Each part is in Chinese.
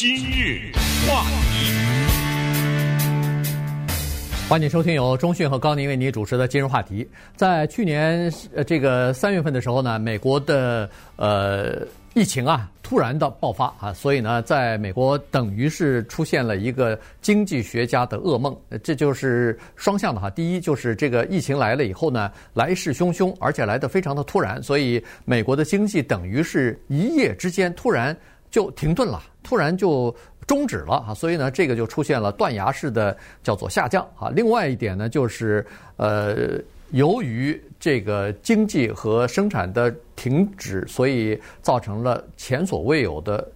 今日话题，欢迎收听由中讯和高宁为您主持的今日话题。在去年呃这个三月份的时候呢，美国的呃。疫情啊，突然的爆发啊，所以呢，在美国等于是出现了一个经济学家的噩梦。这就是双向的哈。第一，就是这个疫情来了以后呢，来势汹汹，而且来的非常的突然，所以美国的经济等于是一夜之间突然就停顿了，突然就终止了哈。所以呢，这个就出现了断崖式的叫做下降啊。另外一点呢，就是呃。由于这个经济和生产的停止，所以造成了前所未有的，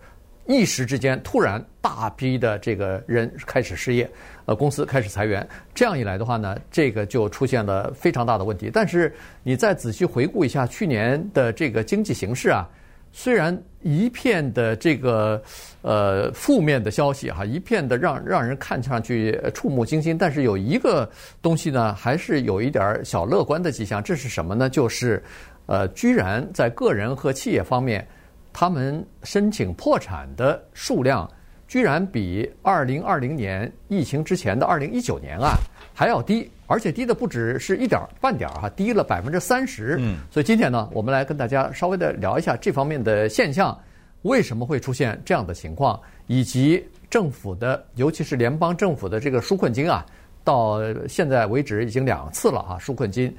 一时之间突然大批的这个人开始失业，呃，公司开始裁员。这样一来的话呢，这个就出现了非常大的问题。但是你再仔细回顾一下去年的这个经济形势啊。虽然一片的这个呃负面的消息哈，一片的让让人看上去触目惊心，但是有一个东西呢，还是有一点小乐观的迹象。这是什么呢？就是呃，居然在个人和企业方面，他们申请破产的数量，居然比二零二零年疫情之前的二零一九年啊还要低。而且低的不止是一点半点儿哈，低了百分之三十。嗯，所以今天呢，我们来跟大家稍微的聊一下这方面的现象，为什么会出现这样的情况，以及政府的，尤其是联邦政府的这个纾困金啊，到现在为止已经两次了啊，纾困金，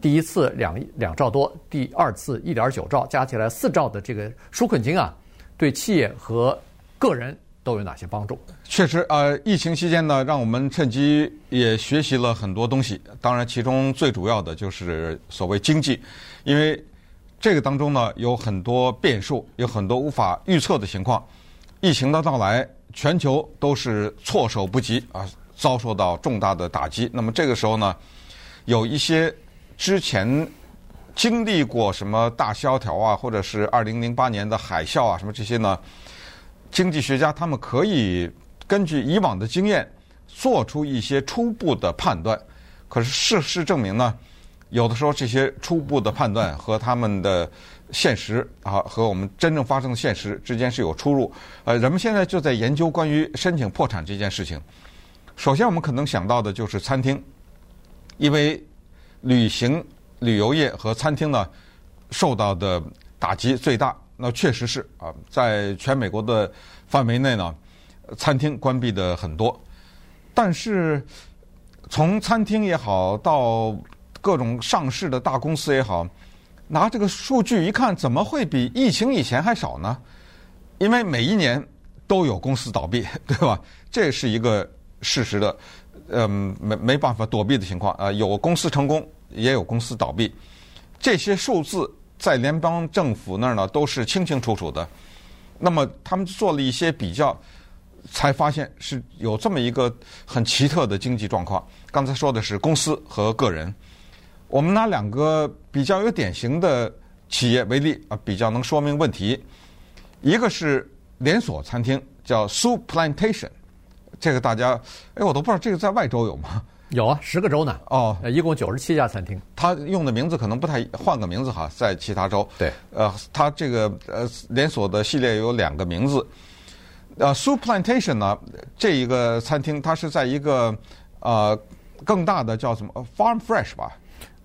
第一次两两兆多，第二次一点九兆，加起来四兆的这个纾困金啊，对企业和个人。都有哪些帮助？确实，呃，疫情期间呢，让我们趁机也学习了很多东西。当然，其中最主要的就是所谓经济，因为这个当中呢有很多变数，有很多无法预测的情况。疫情的到来，全球都是措手不及啊，遭受到重大的打击。那么这个时候呢，有一些之前经历过什么大萧条啊，或者是二零零八年的海啸啊，什么这些呢？经济学家他们可以根据以往的经验做出一些初步的判断，可是事实证明呢，有的时候这些初步的判断和他们的现实啊，和我们真正发生的现实之间是有出入。呃，人们现在就在研究关于申请破产这件事情。首先，我们可能想到的就是餐厅，因为旅行旅游业和餐厅呢受到的打击最大。那确实是啊，在全美国的范围内呢，餐厅关闭的很多。但是从餐厅也好，到各种上市的大公司也好，拿这个数据一看，怎么会比疫情以前还少呢？因为每一年都有公司倒闭，对吧？这是一个事实的，嗯，没没办法躲避的情况啊。有公司成功，也有公司倒闭，这些数字。在联邦政府那儿呢，都是清清楚楚的。那么他们做了一些比较，才发现是有这么一个很奇特的经济状况。刚才说的是公司和个人，我们拿两个比较有典型的企业为例啊，比较能说明问题。一个是连锁餐厅，叫 Souplantation，这个大家哎，我都不知道这个在外州有吗？有啊，十个州呢。哦，一共九十七家餐厅。他用的名字可能不太，换个名字哈，在其他州。对。呃，他这个呃连锁的系列有两个名字。呃，Souplantation 呢，这一个餐厅它是在一个呃更大的叫什么 Farm Fresh 吧？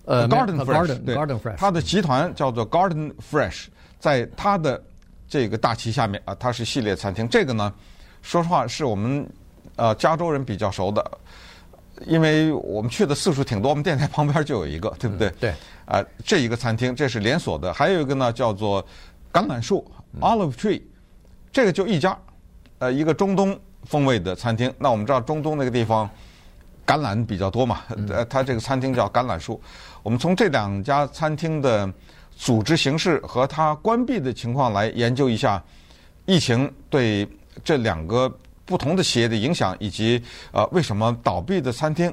呃，Garden Fresh。对，Garden Fresh。它的集团叫做 Garden Fresh，在它的这个大旗下面啊，它是系列餐厅。这个呢，说实话是我们呃加州人比较熟的。因为我们去的次数挺多，我们电台旁边就有一个，对不对？对。啊，这一个餐厅这是连锁的，还有一个呢叫做橄榄树 （Olive Tree），这个就一家，呃，一个中东风味的餐厅。那我们知道中东那个地方橄榄比较多嘛，呃，它这个餐厅叫橄榄树。我们从这两家餐厅的组织形式和它关闭的情况来研究一下疫情对这两个。不同的企业的影响，以及呃，为什么倒闭的餐厅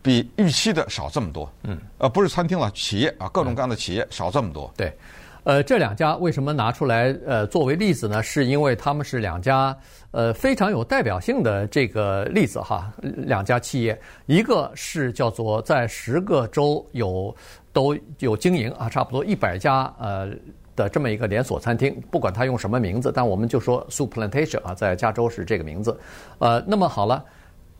比预期的少这么多？嗯，呃，不是餐厅了，企业啊，各种各样的企业少这么多。对，呃，这两家为什么拿出来呃作为例子呢？是因为他们是两家呃非常有代表性的这个例子哈，两家企业，一个是叫做在十个州有都有经营啊，差不多一百家呃的这么一个连锁餐厅，不管它用什么名字，但我们就说 Soup Plantation 啊，在加州是这个名字。呃，那么好了，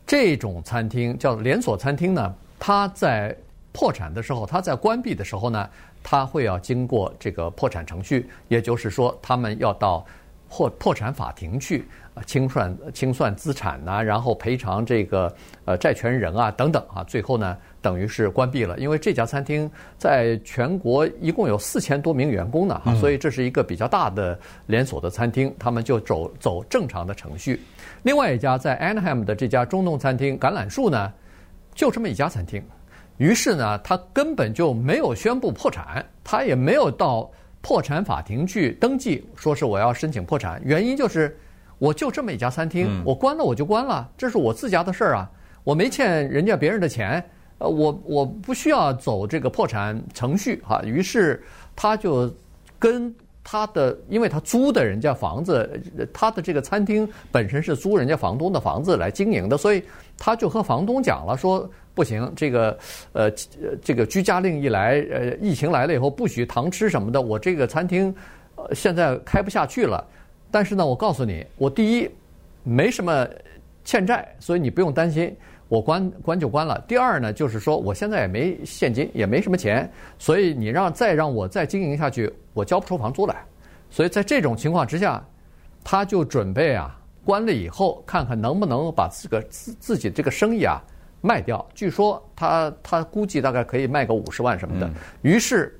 这种餐厅叫连锁餐厅呢，它在破产的时候，它在关闭的时候呢，它会要经过这个破产程序，也就是说，他们要到破破产法庭去清算清算资产呐、然后赔偿这个呃债权人啊等等啊，最后呢。等于是关闭了，因为这家餐厅在全国一共有四千多名员工呢，所以这是一个比较大的连锁的餐厅，他们就走走正常的程序。另外一家在 Anaheim 的这家中东餐厅橄榄树呢，就这么一家餐厅，于是呢，他根本就没有宣布破产，他也没有到破产法庭去登记，说是我要申请破产，原因就是我就这么一家餐厅，我关了我就关了，这是我自家的事儿啊，我没欠人家别人的钱。呃，我我不需要走这个破产程序哈，于是他就跟他的，因为他租的人家房子，他的这个餐厅本身是租人家房东的房子来经营的，所以他就和房东讲了，说不行，这个呃这个居家令一来，呃疫情来了以后不许堂吃什么的，我这个餐厅呃现在开不下去了。但是呢，我告诉你，我第一没什么欠债，所以你不用担心。我关关就关了。第二呢，就是说我现在也没现金，也没什么钱，所以你让再让我再经营下去，我交不出房租来。所以在这种情况之下，他就准备啊，关了以后看看能不能把自个自自己这个生意啊卖掉。据说他他估计大概可以卖个五十万什么的。于是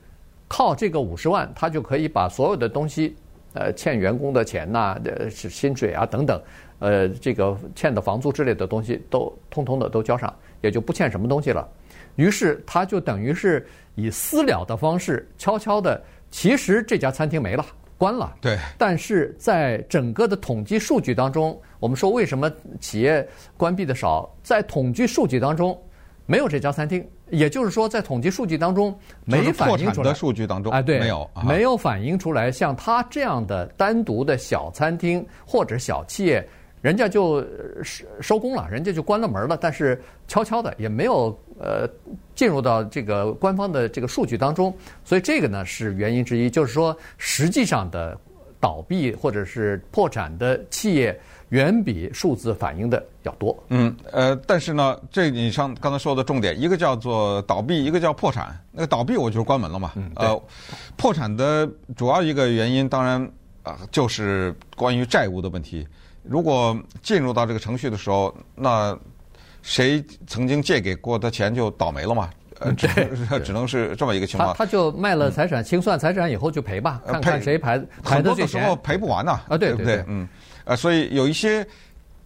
靠这个五十万，他就可以把所有的东西，呃，欠员工的钱呐，呃，是薪水啊等等。呃，这个欠的房租之类的东西都通通的都交上，也就不欠什么东西了。于是他就等于是以私了的方式，悄悄的，其实这家餐厅没了，关了。对。但是在整个的统计数据当中，我们说为什么企业关闭的少，在统计数据当中没有这家餐厅，也就是说在统计数据当中没反映出来。的数据当中啊，对，没有没有反映出来，像他这样的单独的小餐厅或者小企业。人家就收收工了，人家就关了门了，但是悄悄的也没有呃进入到这个官方的这个数据当中，所以这个呢是原因之一，就是说实际上的倒闭或者是破产的企业远比数字反映的要多。嗯，呃，但是呢，这你像刚才说的重点，一个叫做倒闭，一个叫破产。那个倒闭我就是关门了嘛。嗯。呃，破产的主要一个原因，当然啊，就是关于债务的问题。如果进入到这个程序的时候，那谁曾经借给过他钱就倒霉了嘛？呃，只 只能是这么一个情况。他他就卖了财产，清算财产以后就赔吧，看看谁赔赔的最多的时候赔不完呐，啊，对对对，嗯，呃，所以有一些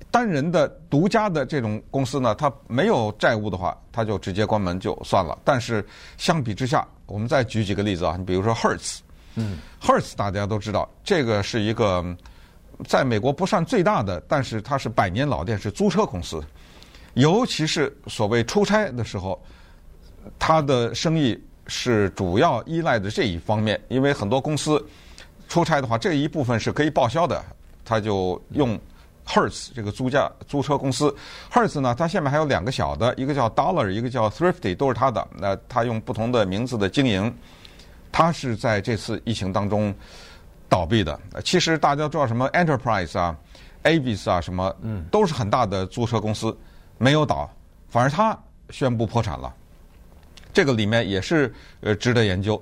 单人的独家的这种公司呢，他没有债务的话，他就直接关门就算了。但是相比之下，我们再举几个例子啊，你比如说 Hertz，嗯，Hertz 大家都知道，这个是一个。在美国不算最大的，但是它是百年老店，是租车公司。尤其是所谓出差的时候，它的生意是主要依赖的这一方面。因为很多公司出差的话，这一部分是可以报销的，他就用 Hertz 这个租价租车公司。Hertz 呢，它下面还有两个小的，一个叫 Dollar，一个叫 Thrifty，都是它的。那它用不同的名字的经营，它是在这次疫情当中。倒闭的，其实大家知道什么 Enterprise 啊，Avis 啊，什么，嗯，都是很大的租车公司，没有倒，反而它宣布破产了。这个里面也是呃值得研究，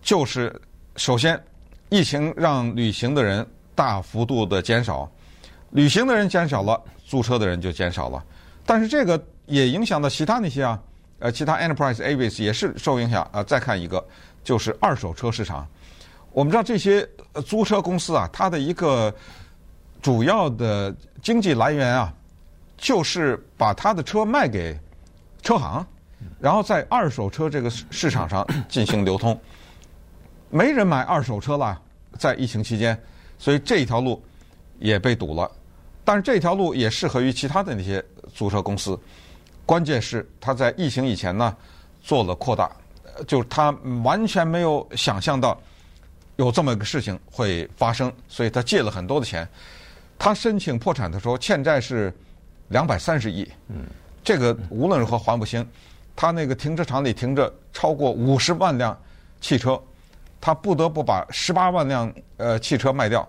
就是首先，疫情让旅行的人大幅度的减少，旅行的人减少了，租车的人就减少了，但是这个也影响到其他那些啊，呃，其他 Enterprise Avis 也是受影响啊、呃。再看一个，就是二手车市场。我们知道这些租车公司啊，它的一个主要的经济来源啊，就是把他的车卖给车行，然后在二手车这个市场上进行流通。没人买二手车了，在疫情期间，所以这一条路也被堵了。但是这条路也适合于其他的那些租车公司。关键是他在疫情以前呢做了扩大，就是他完全没有想象到。有这么一个事情会发生，所以他借了很多的钱。他申请破产的时候，欠债是两百三十亿。嗯，这个无论如何还不清。他那个停车场里停着超过五十万辆汽车，他不得不把十八万辆呃汽车卖掉，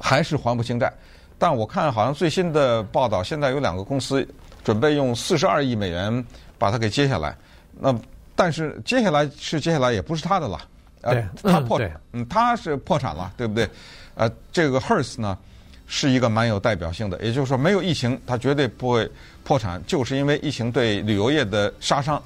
还是还不清债。但我看好像最新的报道，现在有两个公司准备用四十二亿美元把它给接下来。那但是接下来是接下来，也不是他的了。对，他破产嗯，他是破产了，对不对？呃，这个 Hertz 呢是一个蛮有代表性的，也就是说没有疫情，它绝对不会破产，就是因为疫情对旅游业的杀伤，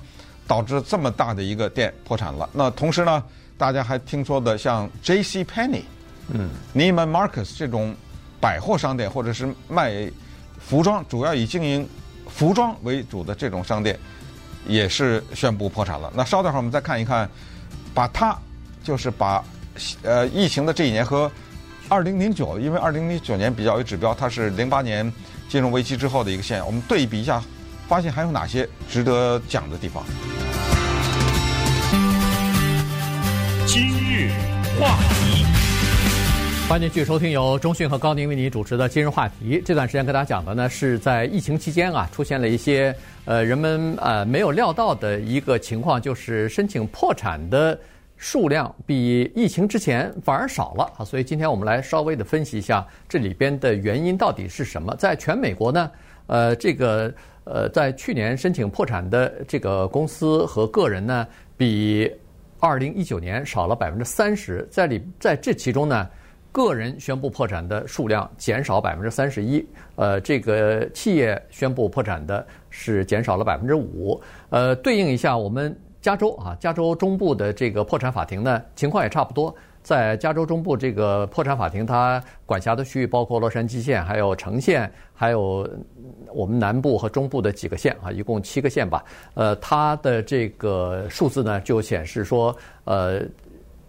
导致这么大的一个店破产了。那同时呢，大家还听说的像 J.C. Penney，嗯，Neiman Marcus 这种百货商店或者是卖服装，主要以经营服装为主的这种商店，也是宣布破产了。那稍等会儿我们再看一看，把它。就是把，呃，疫情的这一年和二零零九，因为二零零九年比较有指标，它是零八年金融危机之后的一个现象，我们对比一下，发现还有哪些值得讲的地方。今日话题，欢迎继续收听由中讯和高宁为你主持的今日话题。这段时间跟大家讲的呢，是在疫情期间啊，出现了一些呃人们呃没有料到的一个情况，就是申请破产的。数量比疫情之前反而少了啊，所以今天我们来稍微的分析一下这里边的原因到底是什么。在全美国呢，呃，这个呃，在去年申请破产的这个公司和个人呢，比二零一九年少了百分之三十。在里在这其中呢，个人宣布破产的数量减少百分之三十一，呃，这个企业宣布破产的是减少了百分之五。呃，对应一下我们。加州啊，加州中部的这个破产法庭呢，情况也差不多。在加州中部这个破产法庭，它管辖的区域包括洛杉矶县、还有城县，还有我们南部和中部的几个县啊，一共七个县吧。呃，它的这个数字呢，就显示说，呃，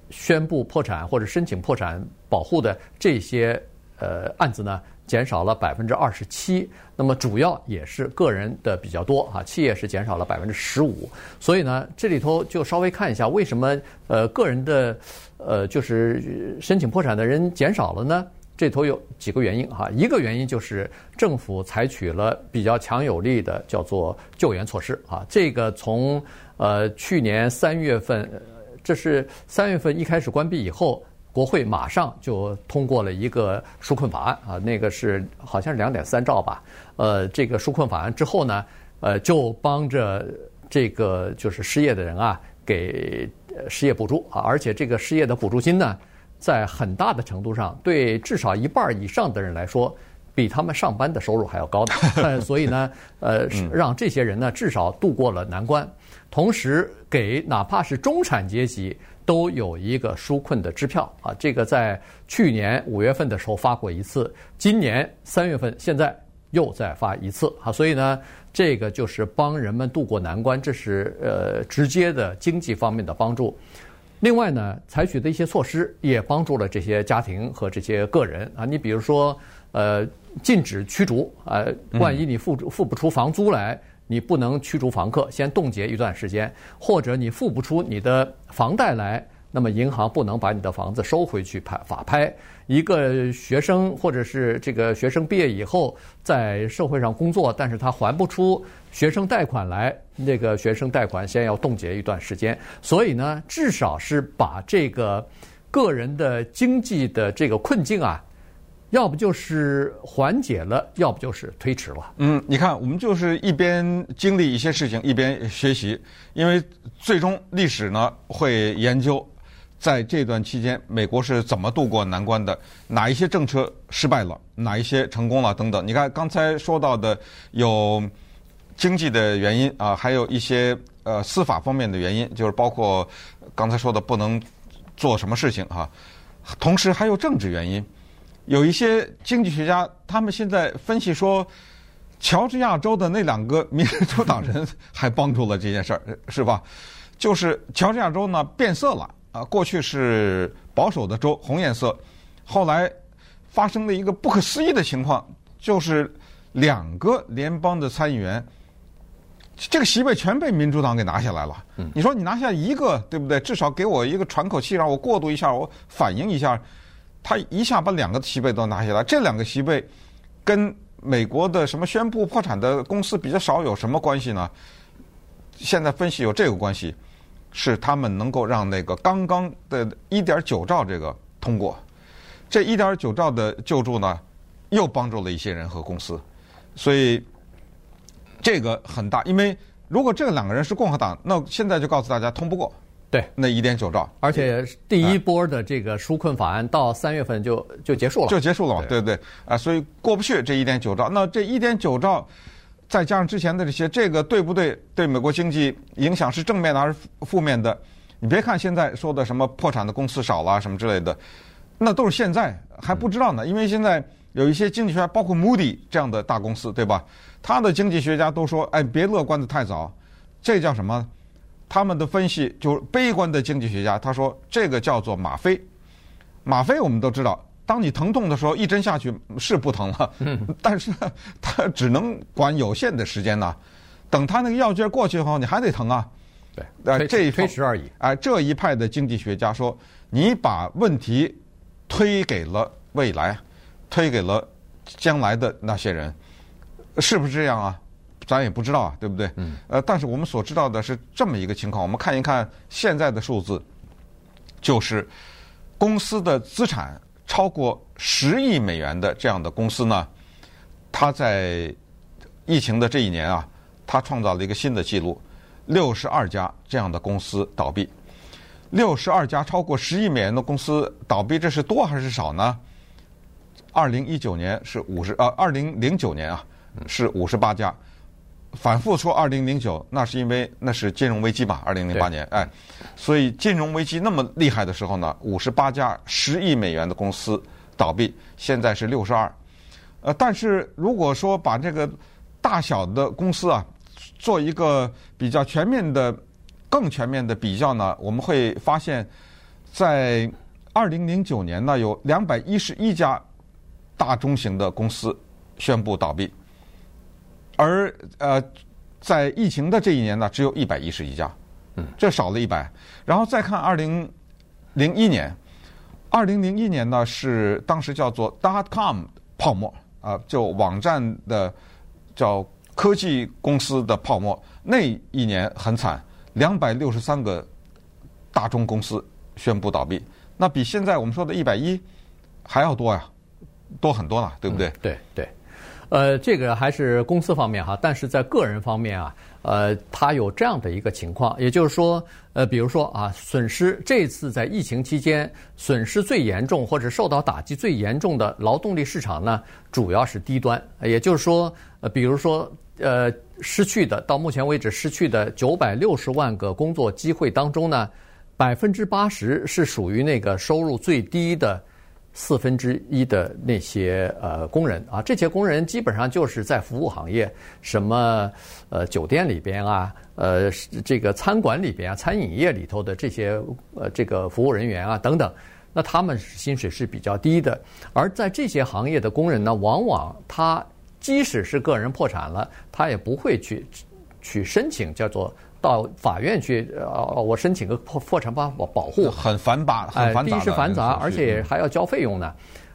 宣布破产或者申请破产保护的这些呃案子呢。减少了百分之二十七，那么主要也是个人的比较多啊，企业是减少了百分之十五，所以呢，这里头就稍微看一下为什么呃个人的呃就是申请破产的人减少了呢？这头有几个原因哈，一个原因就是政府采取了比较强有力的叫做救援措施啊，这个从呃去年三月份，这是三月份一开始关闭以后。国会马上就通过了一个纾困法案啊，那个是好像是两点三兆吧。呃，这个纾困法案之后呢，呃，就帮着这个就是失业的人啊，给失业补助啊，而且这个失业的补助金呢，在很大的程度上对至少一半以上的人来说，比他们上班的收入还要高的。所以呢，呃，让这些人呢至少度过了难关，同时给哪怕是中产阶级。都有一个纾困的支票啊，这个在去年五月份的时候发过一次，今年三月份现在又再发一次啊，所以呢，这个就是帮人们渡过难关，这是呃直接的经济方面的帮助。另外呢，采取的一些措施也帮助了这些家庭和这些个人啊，你比如说呃，禁止驱逐啊，万一你付付不出房租来。你不能驱逐房客，先冻结一段时间，或者你付不出你的房贷来，那么银行不能把你的房子收回去拍法拍。一个学生或者是这个学生毕业以后在社会上工作，但是他还不出学生贷款来，那个学生贷款先要冻结一段时间。所以呢，至少是把这个个人的经济的这个困境啊。要不就是缓解了，要不就是推迟了。嗯，你看，我们就是一边经历一些事情，一边学习，因为最终历史呢会研究，在这段期间美国是怎么度过难关的，哪一些政策失败了，哪一些成功了等等。你看刚才说到的有经济的原因啊，还有一些呃司法方面的原因，就是包括刚才说的不能做什么事情啊，同时还有政治原因。有一些经济学家，他们现在分析说，乔治亚州的那两个民主党人还帮助了这件事儿，是吧？就是乔治亚州呢变色了啊，过去是保守的州，红颜色，后来发生了一个不可思议的情况，就是两个联邦的参议员，这个席位全被民主党给拿下来了。你说你拿下一个，对不对？至少给我一个喘口气，让我过渡一下，我反应一下。他一下把两个席位都拿下来，这两个席位跟美国的什么宣布破产的公司比较少有什么关系呢？现在分析有这个关系，是他们能够让那个刚刚的一点九兆这个通过。这一点九兆的救助呢，又帮助了一些人和公司，所以这个很大。因为如果这两个人是共和党，那现在就告诉大家通不过。对，那一点九兆，而且第一波的这个纾困法案到三月份就就结束了，就结束了嘛，对不对？啊，所以过不去这一点九兆。那这一点九兆，再加上之前的这些，这个对不对？对美国经济影响是正面的还是负面的？你别看现在说的什么破产的公司少了什么之类的。那都是现在还不知道呢，因为现在有一些经济学家，包括 Moody 这样的大公司，对吧？他的经济学家都说：“哎，别乐观的太早。”这叫什么？他们的分析就是悲观的经济学家，他说这个叫做吗啡。吗啡我们都知道，当你疼痛的时候，一针下去是不疼了，但是 它只能管有限的时间呢。等他那个药劲过去以后，你还得疼啊。对，呃，这一推时而已。哎，这一派的经济学家说，你把问题。推给了未来，推给了将来的那些人，是不是这样啊？咱也不知道啊，对不对？嗯。呃，但是我们所知道的是这么一个情况。我们看一看现在的数字，就是公司的资产超过十亿美元的这样的公司呢，它在疫情的这一年啊，它创造了一个新的记录，六十二家这样的公司倒闭。六十二家超过十亿美元的公司倒闭，这是多还是少呢？二零一九年是五十，呃，二零零九年啊是五十八家。反复说二零零九，那是因为那是金融危机嘛，二零零八年，哎，所以金融危机那么厉害的时候呢，五十八家十亿美元的公司倒闭，现在是六十二。呃，但是如果说把这个大小的公司啊做一个比较全面的。更全面的比较呢，我们会发现，在二零零九年呢，有两百一十一家大中型的公司宣布倒闭，而呃，在疫情的这一年呢，只有一百一十一家，嗯，这少了一百。然后再看二零零一年，二零零一年呢是当时叫做 dot com 泡沫啊，就网站的叫科技公司的泡沫，那一年很惨。两百六十三个大中公司宣布倒闭，那比现在我们说的一百一还要多呀，多很多了，对不对？嗯、对对，呃，这个还是公司方面哈，但是在个人方面啊，呃，他有这样的一个情况，也就是说，呃，比如说啊，损失这次在疫情期间损失最严重或者受到打击最严重的劳动力市场呢，主要是低端，也就是说，呃，比如说。呃，失去的到目前为止失去的九百六十万个工作机会当中呢，百分之八十是属于那个收入最低的四分之一的那些呃工人啊。这些工人基本上就是在服务行业，什么呃酒店里边啊，呃这个餐馆里边啊，餐饮业里头的这些呃这个服务人员啊等等，那他们薪水是比较低的。而在这些行业的工人呢，往往他。即使是个人破产了，他也不会去去申请，叫做到法院去，呃，我申请个破破产保保护，很繁杂，很繁杂。第一是繁杂，而且还要交费用呢。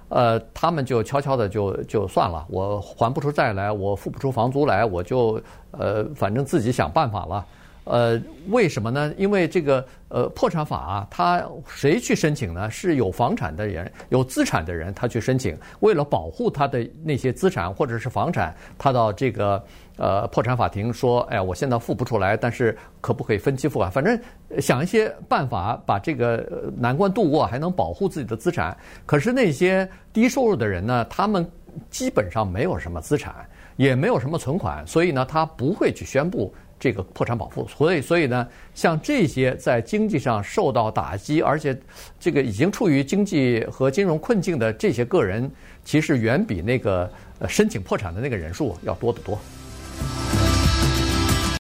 呃，他们就悄悄的就就算了，我还不出债来，我付不出房租来，我就呃，反正自己想办法了。呃，为什么呢？因为这个呃破产法啊，他谁去申请呢？是有房产的人、有资产的人，他去申请。为了保护他的那些资产或者是房产，他到这个呃破产法庭说：“哎呀，我现在付不出来，但是可不可以分期付款？反正想一些办法把这个难关度过，还能保护自己的资产。可是那些低收入的人呢，他们基本上没有什么资产，也没有什么存款，所以呢，他不会去宣布。”这个破产保护，所以所以呢，像这些在经济上受到打击，而且这个已经处于经济和金融困境的这些个人，其实远比那个申请破产的那个人数要多得多。